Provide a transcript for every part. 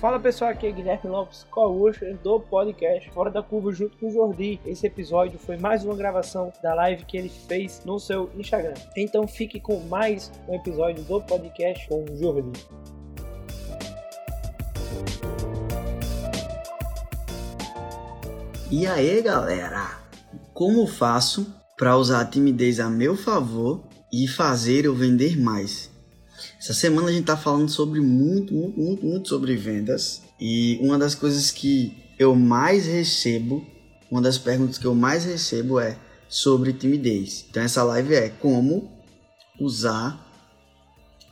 Fala pessoal, aqui é Guilherme Lopes, co-host do podcast Fora da Curva junto com o Jordi. Esse episódio foi mais uma gravação da live que ele fez no seu Instagram. Então fique com mais um episódio do podcast com o Jordi. E aí galera, como faço para usar a timidez a meu favor e fazer eu vender mais? Essa semana a gente tá falando sobre muito, muito, muito, muito sobre vendas. E uma das coisas que eu mais recebo, uma das perguntas que eu mais recebo é sobre timidez. Então essa live é como usar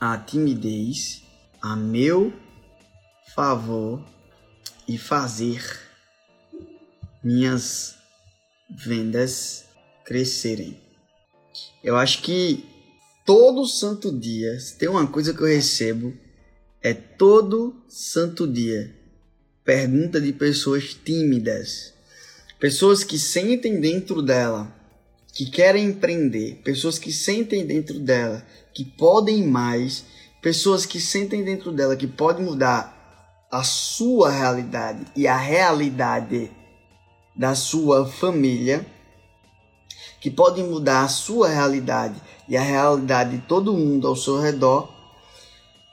a timidez a meu favor e fazer minhas vendas crescerem. Eu acho que todo santo dia, se tem uma coisa que eu recebo, é todo santo dia. Pergunta de pessoas tímidas, pessoas que sentem dentro dela que querem empreender, pessoas que sentem dentro dela que podem mais, pessoas que sentem dentro dela que podem mudar a sua realidade e a realidade da sua família, que podem mudar a sua realidade e a realidade de todo mundo ao seu redor,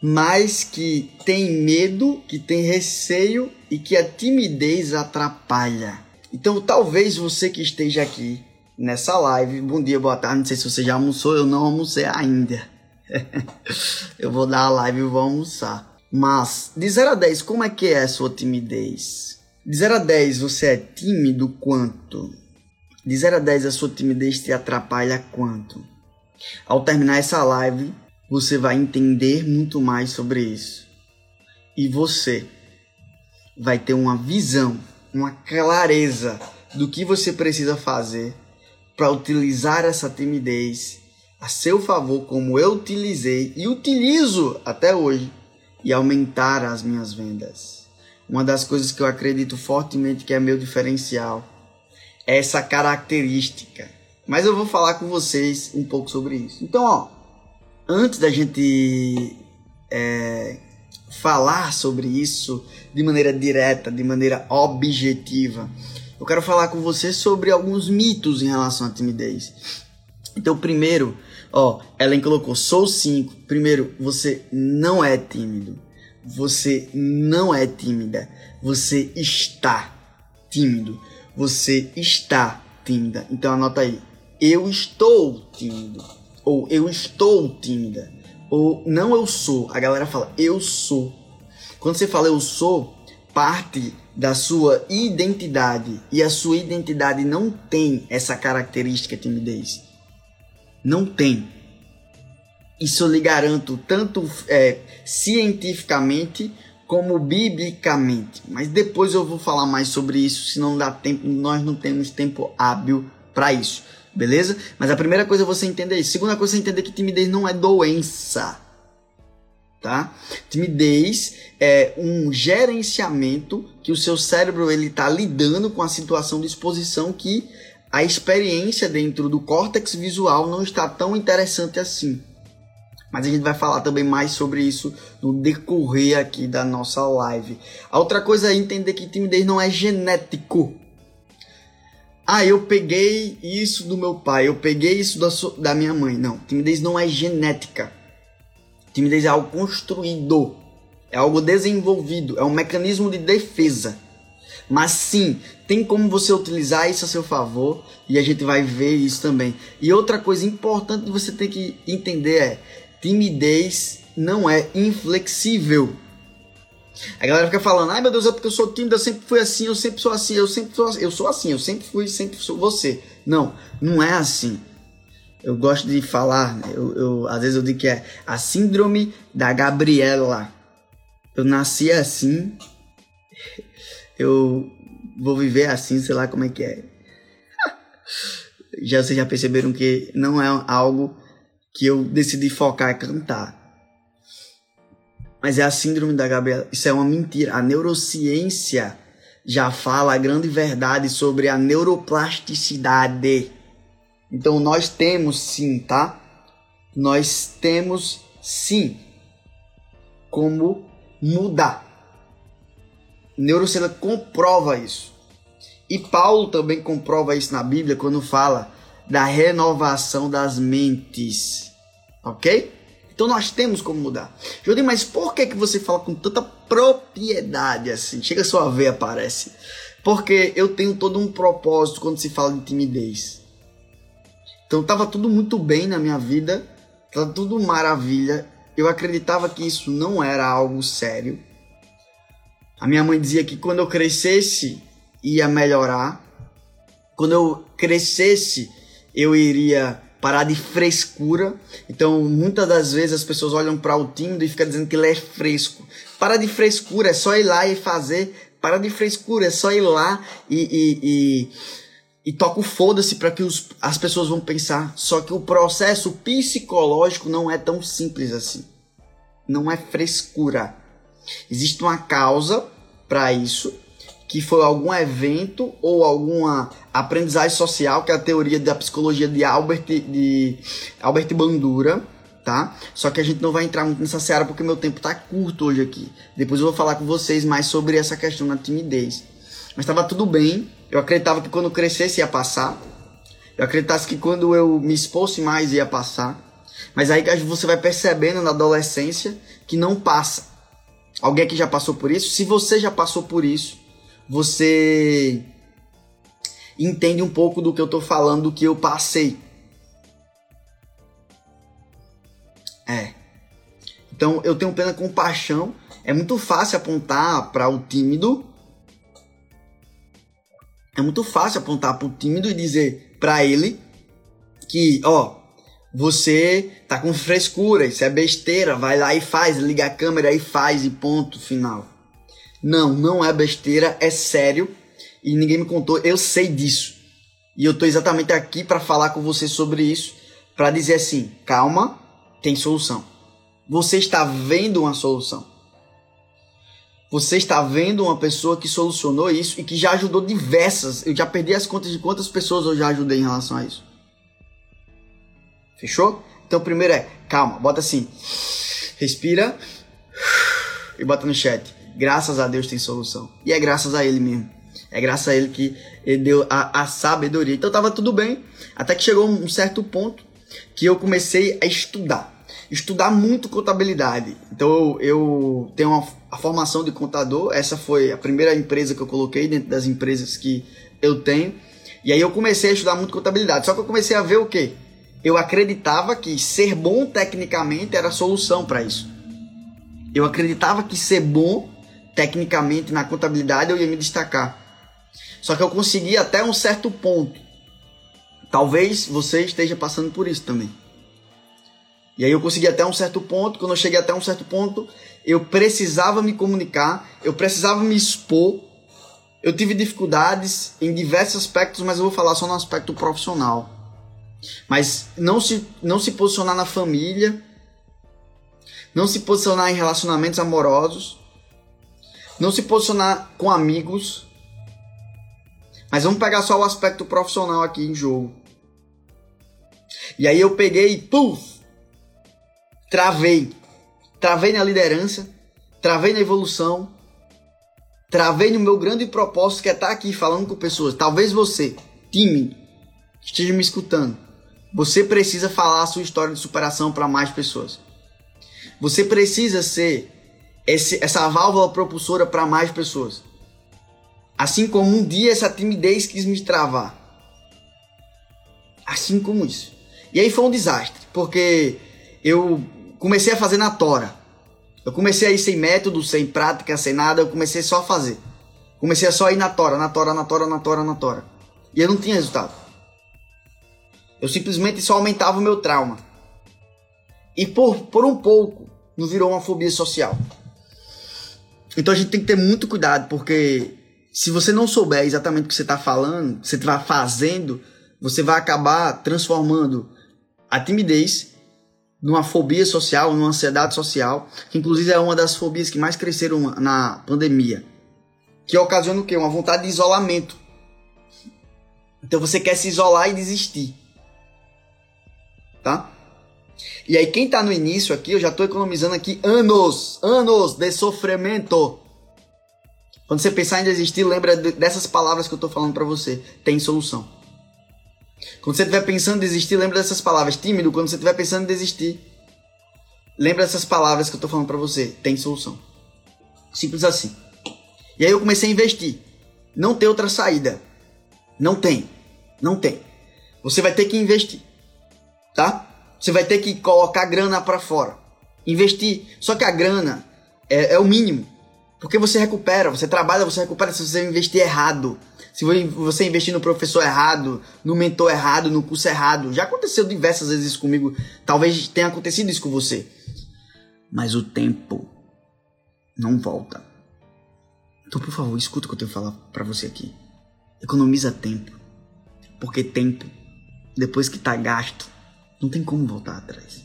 mas que tem medo, que tem receio e que a timidez atrapalha. Então, talvez você que esteja aqui nessa live, bom dia, boa tarde, não sei se você já almoçou, eu não almocei ainda. eu vou dar a live e vou almoçar. Mas, de 0 a 10, como é que é a sua timidez? De 0 a 10, você é tímido quanto? De 0 a 10, a sua timidez te atrapalha quanto? Ao terminar essa live, você vai entender muito mais sobre isso. E você vai ter uma visão, uma clareza do que você precisa fazer para utilizar essa timidez a seu favor, como eu utilizei e utilizo até hoje, e aumentar as minhas vendas. Uma das coisas que eu acredito fortemente que é meu diferencial essa característica mas eu vou falar com vocês um pouco sobre isso. Então, ó, antes da gente é, falar sobre isso de maneira direta, de maneira objetiva, eu quero falar com vocês sobre alguns mitos em relação à timidez. Então, primeiro, ó, Ellen colocou: sou 5. Primeiro, você não é tímido. Você não é tímida. Você está tímido. Você está tímida. Então anota aí eu estou tímido, ou eu estou tímida, ou não eu sou. A galera fala eu sou. Quando você fala eu sou, parte da sua identidade e a sua identidade não tem essa característica timidez. Não tem. Isso eu lhe garanto tanto é, cientificamente como biblicamente. Mas depois eu vou falar mais sobre isso, se não dá tempo, nós não temos tempo hábil para isso beleza? Mas a primeira coisa é você entender isso. Segunda coisa é entender que timidez não é doença, tá? Timidez é um gerenciamento que o seu cérebro ele tá lidando com a situação de exposição que a experiência dentro do córtex visual não está tão interessante assim. Mas a gente vai falar também mais sobre isso no decorrer aqui da nossa live. A outra coisa é entender que timidez não é genético. Ah, eu peguei isso do meu pai, eu peguei isso da, da minha mãe. Não, timidez não é genética. Timidez é algo construído, é algo desenvolvido, é um mecanismo de defesa. Mas sim, tem como você utilizar isso a seu favor e a gente vai ver isso também. E outra coisa importante que você tem que entender é: timidez não é inflexível. A galera fica falando, ai meu Deus, é porque eu sou tímido, eu sempre fui assim, eu sempre sou assim, eu sempre sou assim, eu sou assim, eu sempre fui, sempre sou você. Não, não é assim. Eu gosto de falar, eu, eu, às vezes eu digo que é a síndrome da Gabriela. Eu nasci assim, eu vou viver assim, sei lá como é que é. já vocês já perceberam que não é algo que eu decidi focar e cantar. Mas é a síndrome da Gabriela. Isso é uma mentira. A neurociência já fala a grande verdade sobre a neuroplasticidade. Então nós temos sim, tá? Nós temos sim como mudar. Neurociência comprova isso. E Paulo também comprova isso na Bíblia quando fala da renovação das mentes. Ok? Então nós temos como mudar. Jodi, mas por que, que você fala com tanta propriedade assim? Chega sua veia, parece. Porque eu tenho todo um propósito quando se fala de timidez. Então tava tudo muito bem na minha vida, tava tudo maravilha. Eu acreditava que isso não era algo sério. A minha mãe dizia que quando eu crescesse ia melhorar. Quando eu crescesse, eu iria parar de frescura. Então, muitas das vezes as pessoas olham para o tímido e ficam dizendo que ele é fresco. Para de frescura, é só ir lá e fazer. Para de frescura, é só ir lá e, e, e, e toca o foda-se para que os, as pessoas vão pensar. Só que o processo psicológico não é tão simples assim. Não é frescura. Existe uma causa para isso que foi algum evento ou alguma aprendizagem social, que é a teoria da psicologia de Albert, de Albert Bandura, tá? Só que a gente não vai entrar muito nessa seara porque meu tempo tá curto hoje aqui. Depois eu vou falar com vocês mais sobre essa questão da timidez. Mas estava tudo bem, eu acreditava que quando crescesse ia passar. Eu acreditava que quando eu me expôsse mais ia passar. Mas aí você vai percebendo na adolescência que não passa. Alguém que já passou por isso? Se você já passou por isso, você entende um pouco do que eu tô falando, do que eu passei. É. Então eu tenho plena compaixão. É muito fácil apontar para o tímido. É muito fácil apontar para o tímido e dizer para ele que, ó, você tá com frescura, isso é besteira, vai lá e faz, liga a câmera e faz e ponto final. Não, não é besteira, é sério e ninguém me contou, eu sei disso. E eu tô exatamente aqui para falar com você sobre isso, para dizer assim, calma, tem solução. Você está vendo uma solução. Você está vendo uma pessoa que solucionou isso e que já ajudou diversas. Eu já perdi as contas de quantas pessoas eu já ajudei em relação a isso. Fechou? Então, primeiro é calma, bota assim, respira e bota no chat graças a Deus tem solução. E é graças a Ele mesmo. É graças a Ele que Ele deu a, a sabedoria. Então tava tudo bem, até que chegou um certo ponto que eu comecei a estudar. Estudar muito contabilidade. Então eu, eu tenho uma, a formação de contador. Essa foi a primeira empresa que eu coloquei dentro das empresas que eu tenho. E aí eu comecei a estudar muito contabilidade. Só que eu comecei a ver o quê? Eu acreditava que ser bom tecnicamente era a solução para isso. Eu acreditava que ser bom tecnicamente na contabilidade eu ia me destacar. Só que eu consegui até um certo ponto. Talvez você esteja passando por isso também. E aí eu consegui até um certo ponto, quando eu cheguei até um certo ponto, eu precisava me comunicar, eu precisava me expor. Eu tive dificuldades em diversos aspectos, mas eu vou falar só no aspecto profissional. Mas não se, não se posicionar na família, não se posicionar em relacionamentos amorosos, não se posicionar com amigos. Mas vamos pegar só o aspecto profissional aqui em jogo. E aí eu peguei e puf, travei. Travei na liderança, travei na evolução, travei no meu grande propósito que é estar aqui falando com pessoas. Talvez você, time, esteja me escutando. Você precisa falar a sua história de superação para mais pessoas. Você precisa ser esse, essa válvula propulsora para mais pessoas. Assim como um dia essa timidez quis me travar. Assim como isso. E aí foi um desastre, porque eu comecei a fazer na tora. Eu comecei a ir sem método, sem prática, sem nada, eu comecei só a fazer. Comecei a só ir na tora, na tora, na tora, na tora, na tora. E eu não tinha resultado. Eu simplesmente só aumentava o meu trauma. E por, por um pouco, não virou uma fobia social. Então a gente tem que ter muito cuidado, porque se você não souber exatamente o que você está falando, você está fazendo, você vai acabar transformando a timidez numa fobia social, numa ansiedade social, que inclusive é uma das fobias que mais cresceram na pandemia, que ocasiona o quê? Uma vontade de isolamento. Então você quer se isolar e desistir. Tá? E aí quem tá no início aqui, eu já tô economizando aqui anos, anos de sofrimento. Quando você pensar em desistir, lembra dessas palavras que eu tô falando para você. Tem solução. Quando você estiver pensando em desistir, lembra dessas palavras. Tímido, quando você estiver pensando em desistir, lembra dessas palavras que eu tô falando para você. Tem solução. Simples assim. E aí eu comecei a investir. Não tem outra saída. Não tem. Não tem. Você vai ter que investir. Tá? Você vai ter que colocar grana para fora. Investir. Só que a grana é, é o mínimo. Porque você recupera, você trabalha, você recupera se você investir errado. Se você investir no professor errado, no mentor errado, no curso errado. Já aconteceu diversas vezes isso comigo. Talvez tenha acontecido isso com você. Mas o tempo não volta. Então, por favor, escuta o que eu tenho que falar para você aqui. Economiza tempo. Porque tempo, depois que tá gasto, não tem como voltar atrás.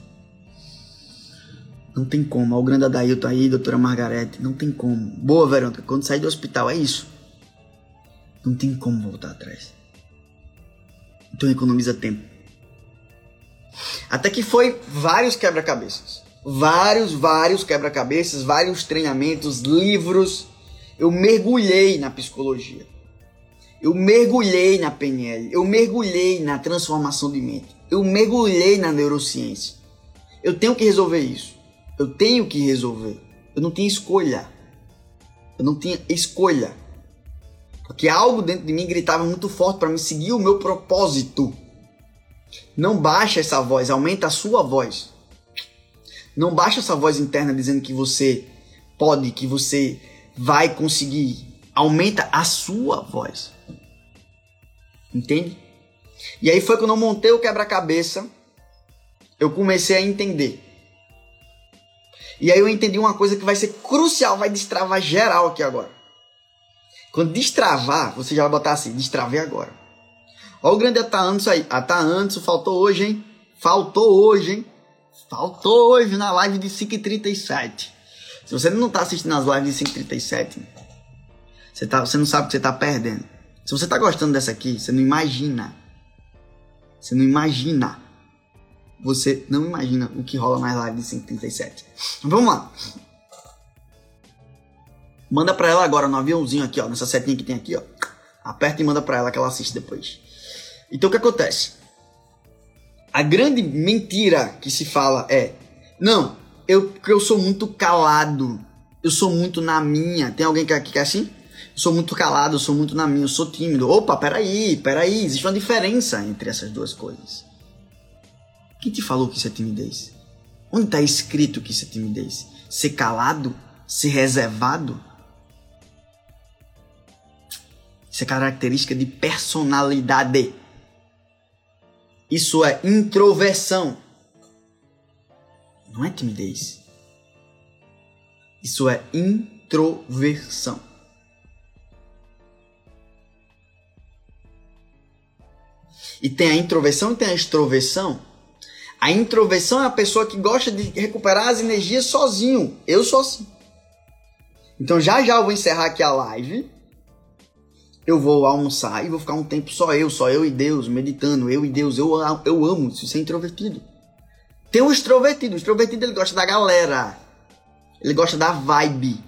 Não tem como. Olha o grande Adailton aí, doutora Margarete. Não tem como. Boa, Verônica. Quando sair do hospital, é isso. Não tem como voltar atrás. Então economiza tempo. Até que foi vários quebra-cabeças. Vários, vários quebra-cabeças, vários treinamentos, livros. Eu mergulhei na psicologia. Eu mergulhei na PNL. Eu mergulhei na transformação de mente. Eu mergulhei na neurociência. Eu tenho que resolver isso. Eu tenho que resolver. Eu não tinha escolha. Eu não tinha escolha. Porque algo dentro de mim gritava muito forte para me seguir o meu propósito. Não baixa essa voz, aumenta a sua voz. Não baixa essa voz interna dizendo que você pode, que você vai conseguir. Aumenta a sua voz. Entende? E aí foi quando eu montei o quebra-cabeça, eu comecei a entender. E aí eu entendi uma coisa que vai ser crucial, vai destravar geral aqui agora. Quando destravar, você já vai botar assim, destravei agora. Olha o grande Ataanso aí. Ataanso, faltou hoje, hein? Faltou hoje, hein? Faltou hoje na live de 5h37. Se você não tá assistindo as lives de 5h37, você, tá, você não sabe o que você tá perdendo. Se você tá gostando dessa aqui, você não imagina você não imagina. Você não imagina o que rola nas lives de 137. Vamos lá. Manda pra ela agora no aviãozinho aqui, ó. Nessa setinha que tem aqui, ó. Aperta e manda pra ela que ela assiste depois. Então o que acontece? A grande mentira que se fala é: Não, eu, eu sou muito calado. Eu sou muito na minha. Tem alguém que, que é assim? Sou muito calado, sou muito na minha, sou tímido. Opa, peraí, peraí, existe uma diferença entre essas duas coisas. Quem te falou que isso é timidez? Onde está escrito que isso é timidez? Ser calado? Ser reservado? Isso é característica de personalidade. Isso é introversão. Não é timidez. Isso é introversão. E tem a introversão e tem a extroversão. A introversão é a pessoa que gosta de recuperar as energias sozinho. Eu sou assim. Então já já eu vou encerrar aqui a live. Eu vou almoçar e vou ficar um tempo só eu, só eu e Deus, meditando. Eu e Deus, eu, eu amo isso, ser introvertido. Tem o extrovertido. O extrovertido ele gosta da galera. Ele gosta da vibe.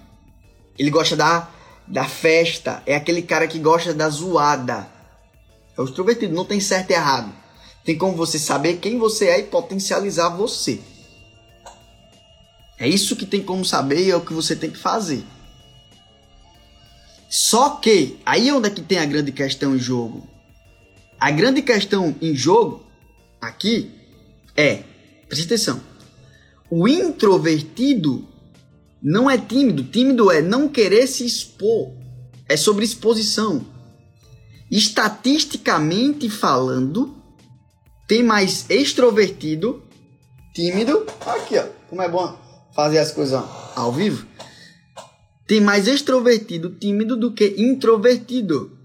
Ele gosta da, da festa. É aquele cara que gosta da zoada. É o extrovertido, não tem certo e errado. Tem como você saber quem você é e potencializar você. É isso que tem como saber e é o que você tem que fazer. Só que, aí onde é que tem a grande questão em jogo? A grande questão em jogo, aqui, é, presta atenção, O introvertido não é tímido. Tímido é não querer se expor. É sobre exposição. Estatisticamente falando, tem mais extrovertido, tímido. Aqui, ó. Como é bom fazer as coisas ao vivo. Tem mais extrovertido, tímido do que introvertido.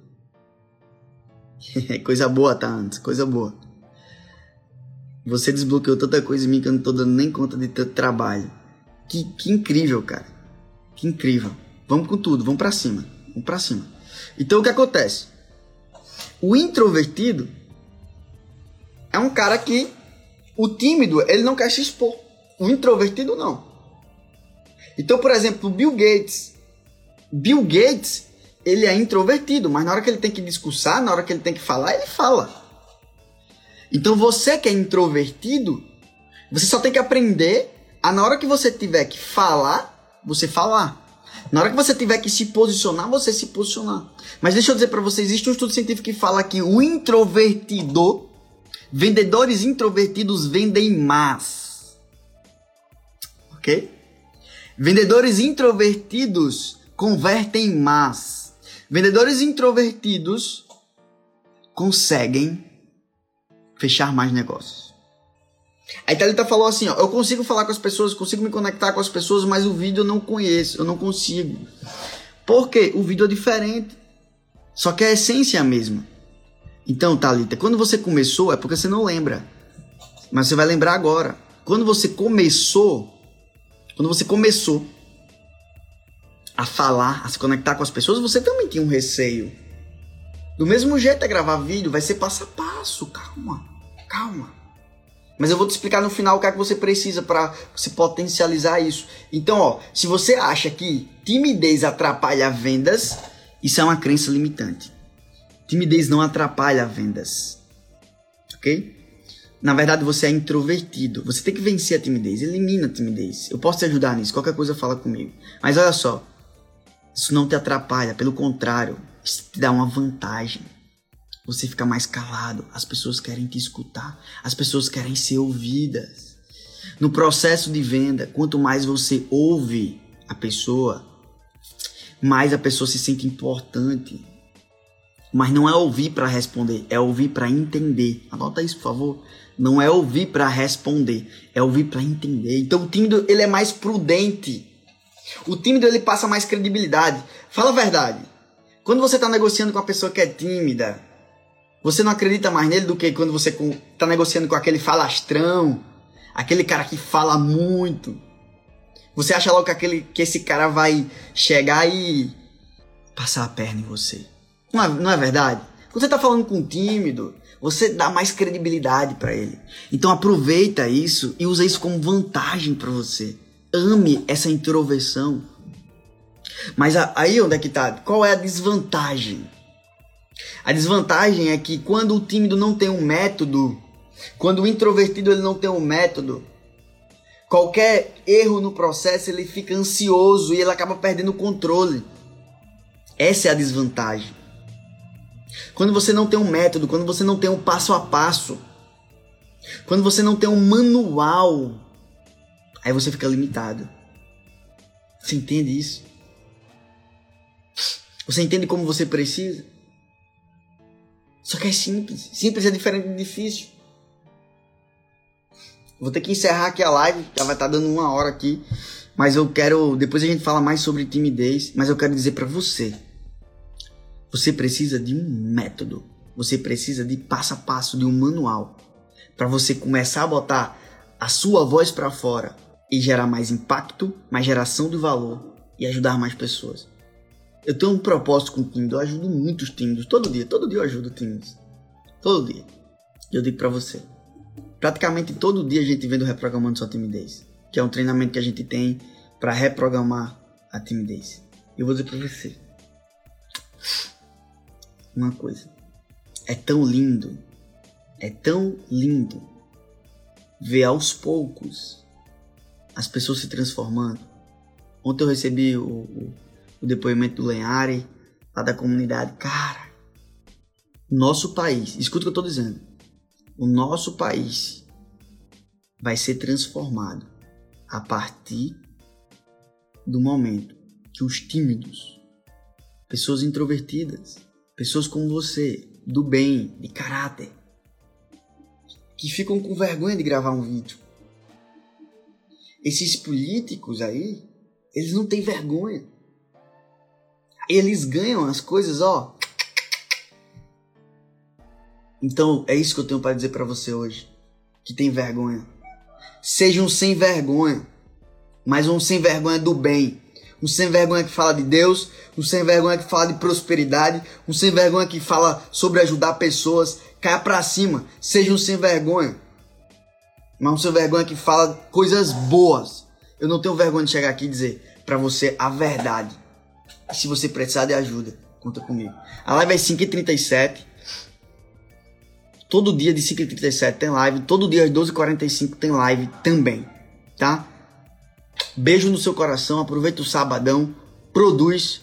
coisa boa, tá, antes? Coisa boa. Você desbloqueou tanta coisa em mim que eu não tô dando nem conta de tanto trabalho. Que, que incrível, cara. Que incrível. Vamos com tudo, vamos para cima. Vamos para cima. Então o que acontece? O introvertido é um cara que o tímido, ele não quer se expor. O introvertido não. Então, por exemplo, Bill Gates. Bill Gates, ele é introvertido, mas na hora que ele tem que discursar, na hora que ele tem que falar, ele fala. Então você que é introvertido, você só tem que aprender a na hora que você tiver que falar, você falar. Na hora que você tiver que se posicionar, você se posicionar. Mas deixa eu dizer para você, existe um estudo científico que fala que o introvertido, vendedores introvertidos vendem mais. OK? Vendedores introvertidos convertem mais. Vendedores introvertidos conseguem fechar mais negócios. A Thalita falou assim, ó, eu consigo falar com as pessoas, consigo me conectar com as pessoas, mas o vídeo eu não conheço, eu não consigo. Por quê? O vídeo é diferente. Só que a essência é a mesma. Então, Thalita, quando você começou é porque você não lembra. Mas você vai lembrar agora. Quando você começou, quando você começou a falar, a se conectar com as pessoas, você também tinha um receio. Do mesmo jeito é gravar vídeo, vai ser passo a passo, calma, calma. Mas eu vou te explicar no final o que é que você precisa para se potencializar isso. Então, ó, se você acha que timidez atrapalha vendas, isso é uma crença limitante. Timidez não atrapalha vendas. Ok? Na verdade, você é introvertido. Você tem que vencer a timidez. Elimina a timidez. Eu posso te ajudar nisso. Qualquer coisa fala comigo. Mas olha só. Isso não te atrapalha. Pelo contrário. Isso te dá uma vantagem. Você fica mais calado, as pessoas querem te escutar, as pessoas querem ser ouvidas. No processo de venda, quanto mais você ouve a pessoa, mais a pessoa se sente importante. Mas não é ouvir para responder, é ouvir para entender. Anota isso, por favor. Não é ouvir para responder, é ouvir para entender. Então o tímido ele é mais prudente. O tímido ele passa mais credibilidade. Fala a verdade. Quando você está negociando com uma pessoa que é tímida, você não acredita mais nele do que quando você está negociando com aquele falastrão, aquele cara que fala muito. Você acha logo que, aquele, que esse cara vai chegar e passar a perna em você. Não é, não é verdade? Quando você está falando com um tímido, você dá mais credibilidade para ele. Então aproveita isso e usa isso como vantagem para você. Ame essa introversão. Mas aí onde é que tá? Qual é a desvantagem? A desvantagem é que quando o tímido não tem um método, quando o introvertido ele não tem um método, qualquer erro no processo ele fica ansioso e ele acaba perdendo o controle. Essa é a desvantagem. Quando você não tem um método, quando você não tem um passo a passo, quando você não tem um manual, aí você fica limitado. Você entende isso? Você entende como você precisa? Só que é simples. Simples é diferente de difícil. Vou ter que encerrar aqui a live, já vai estar tá dando uma hora aqui. Mas eu quero. Depois a gente fala mais sobre timidez. Mas eu quero dizer para você: você precisa de um método. Você precisa de passo a passo, de um manual. Para você começar a botar a sua voz para fora e gerar mais impacto, mais geração de valor e ajudar mais pessoas. Eu tenho um propósito com o tímido, eu ajudo muitos tímidos, todo dia, todo dia eu ajudo tímidos. Todo dia. E eu digo para você, praticamente todo dia a gente vem do Reprogramando Sua Timidez, que é um treinamento que a gente tem para reprogramar a timidez. Eu vou dizer para você uma coisa. É tão lindo, é tão lindo ver aos poucos as pessoas se transformando. Ontem eu recebi o, o o depoimento do Lenhari, lá da comunidade. Cara, nosso país, escuta o que eu tô dizendo. O nosso país vai ser transformado a partir do momento que os tímidos, pessoas introvertidas, pessoas como você, do bem, de caráter, que ficam com vergonha de gravar um vídeo. Esses políticos aí, eles não têm vergonha. Eles ganham as coisas, ó. Então, é isso que eu tenho para dizer para você hoje, que tem vergonha. Seja um sem vergonha, mas um sem vergonha do bem. Um sem vergonha que fala de Deus, um sem vergonha que fala de prosperidade, um sem vergonha que fala sobre ajudar pessoas, caia para cima, seja um sem vergonha. Mas um sem vergonha que fala coisas boas. Eu não tenho vergonha de chegar aqui e dizer para você a verdade. Se você precisar de ajuda, conta comigo. A live é 5h37. Todo dia de 5h37 tem live. Todo dia às 12h45 tem live também. Tá? Beijo no seu coração. Aproveita o sabadão. Produz.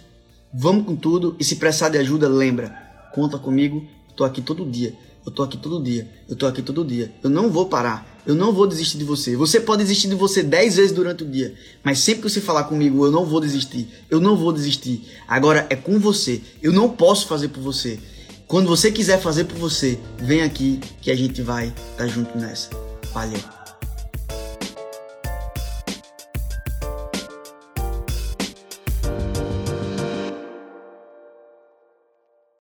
Vamos com tudo. E se precisar de ajuda, lembra. Conta comigo. Tô aqui todo dia. Eu tô aqui todo dia. Eu tô aqui todo dia. Eu não vou parar. Eu não vou desistir de você. Você pode desistir de você 10 vezes durante o dia. Mas sempre que você falar comigo, eu não vou desistir. Eu não vou desistir. Agora é com você. Eu não posso fazer por você. Quando você quiser fazer por você, vem aqui que a gente vai estar tá junto nessa. Valeu.